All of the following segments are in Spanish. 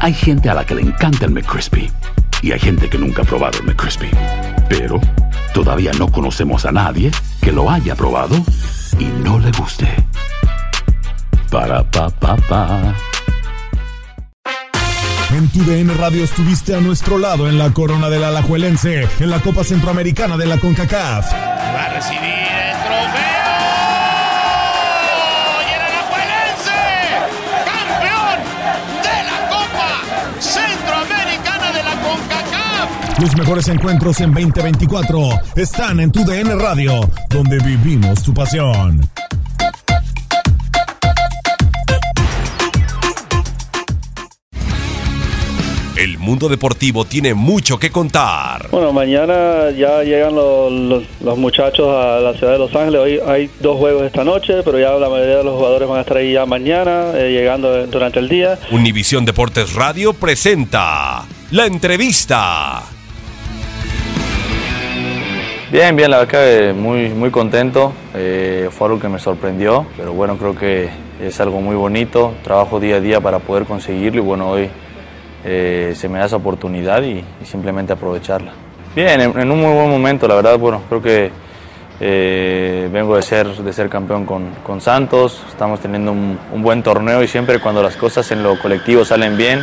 Hay gente a la que le encanta el McCrispy y hay gente que nunca ha probado el McCrispy. Pero todavía no conocemos a nadie que lo haya probado y no le guste. Para pa pa pa. En tu DN Radio estuviste a nuestro lado en la corona del Alajuelense, en la Copa Centroamericana de la CONCACAF. Va a recibir Los mejores encuentros en 2024 están en tu DN Radio, donde vivimos tu pasión. El mundo deportivo tiene mucho que contar. Bueno, mañana ya llegan los, los- los muchachos a la ciudad de Los Ángeles. Hoy hay dos juegos esta noche, pero ya la mayoría de los jugadores van a estar ahí ya mañana, eh, llegando durante el día. Univisión Deportes Radio presenta la entrevista. Bien, bien, la verdad que muy, muy contento. Eh, fue algo que me sorprendió, pero bueno, creo que es algo muy bonito. Trabajo día a día para poder conseguirlo y bueno, hoy eh, se me da esa oportunidad y, simplemente aprovecharla. Bien, en, un muy buen momento, la verdad, bueno, creo que eh, vengo de ser, de ser campeón con, con Santos, estamos teniendo un, un buen torneo y siempre cuando las cosas en lo colectivo salen bien,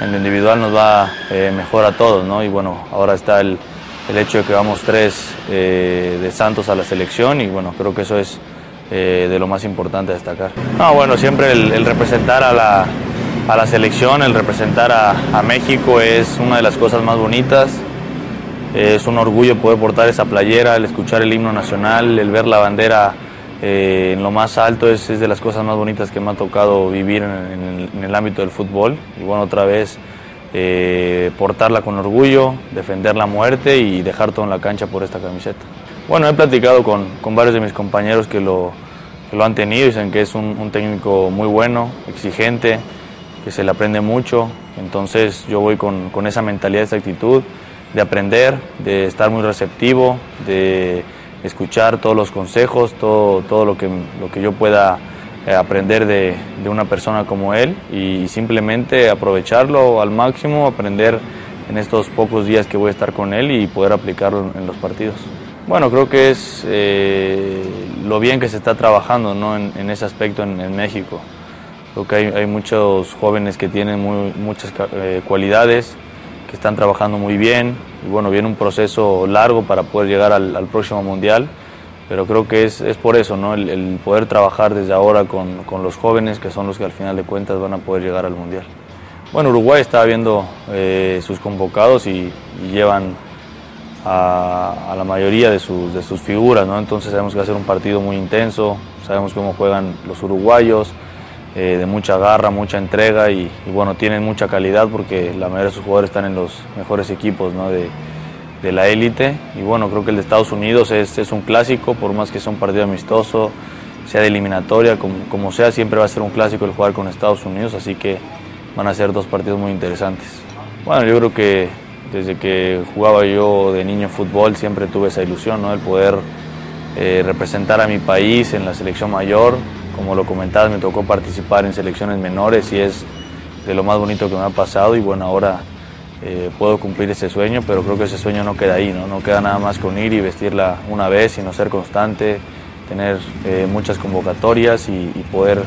en lo individual nos va eh, mejor a todos, ¿no? Y bueno, ahora está el, el hecho de que vamos tres eh, de Santos a la selección y bueno, creo que eso es eh, de lo más importante a destacar. No, bueno, siempre el, el representar a la, a la selección, el representar a, México es una de las cosas más bonitas. Es un orgullo poder portar esa playera, el escuchar el himno nacional, el ver la bandera eh, en lo más alto es, de las cosas más bonitas que me ha tocado vivir en el, en el ámbito del fútbol. Y bueno, otra vez eh, portarla con orgullo, defender la muerte y dejar todo en la cancha por esta camiseta. Bueno, he platicado con, con varios de mis compañeros que lo, lo han tenido, dicen que es un, un técnico muy bueno, exigente, que se le aprende mucho, entonces yo voy con, con esa mentalidad, esa actitud de aprender, de estar muy receptivo, de escuchar todos los consejos, todo, todo lo, que, lo que yo pueda aprender de, de una persona como él y simplemente aprovecharlo al máximo, aprender en estos pocos días que voy a estar con él y poder aplicarlo en, los partidos. Bueno, creo que es eh, lo bien que se está trabajando ¿no? en, ese aspecto en, México. Creo que hay, hay muchos jóvenes que tienen muy, muchas eh, cualidades, que están trabajando muy bien y bueno, viene un proceso largo para poder llegar al próximo mundial, pero creo que es, es por eso, ¿no? el, poder trabajar desde ahora con, con los jóvenes, que son los que al final de cuentas van a poder llegar al mundial. Bueno, Uruguay está viendo eh, sus convocados y, llevan a, la mayoría de sus, de sus figuras, ¿no? entonces sabemos que va a ser un partido muy intenso, sabemos cómo juegan los uruguayos, eh, de mucha garra, mucha entrega y, y, bueno, tienen mucha calidad porque la mayoría de sus jugadores están en los mejores equipos ¿no? de, de la élite y bueno, creo que el de Estados Unidos es, es un clásico, por más que sea un partido amistoso, sea de eliminatoria, como, como sea, siempre va a ser un clásico el jugar con Estados Unidos, así que van a ser dos partidos muy interesantes. Bueno, yo creo que desde que jugaba yo de niño fútbol siempre tuve esa ilusión, ¿no? El poder eh, representar a mi país en la selección mayor. Como lo comentabas, me tocó participar en selecciones menores y es de lo más bonito que me ha pasado y bueno, ahora eh, puedo cumplir ese sueño, pero creo que ese sueño no queda ahí, ¿no? No queda nada más con ir y vestirla una vez, sino ser constante, tener eh, muchas convocatorias y, y poder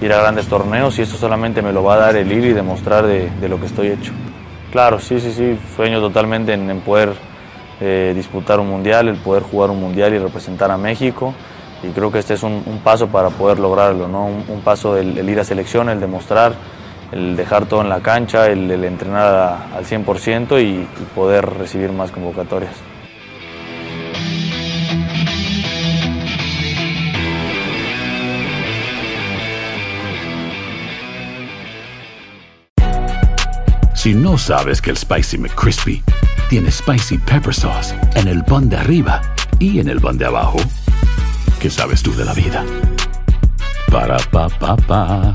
ir a grandes torneos y eso solamente me lo va a dar el ir y demostrar de, lo que estoy hecho. Claro, sí, sí, sí, sueño totalmente en, poder eh, disputar un mundial, el poder jugar un mundial y representar a México y creo que este es un, paso para poder lograrlo, ¿no? un, paso el, ir a selección, el demostrar, el dejar todo en la cancha, el, entrenar al 100% y, y poder recibir más convocatorias. Si no sabes que el Spicy McCrispy tiene Spicy Pepper Sauce en el pan de arriba y en el pan de abajo, ¿qué sabes tú de la vida? Para, pa, pa, pa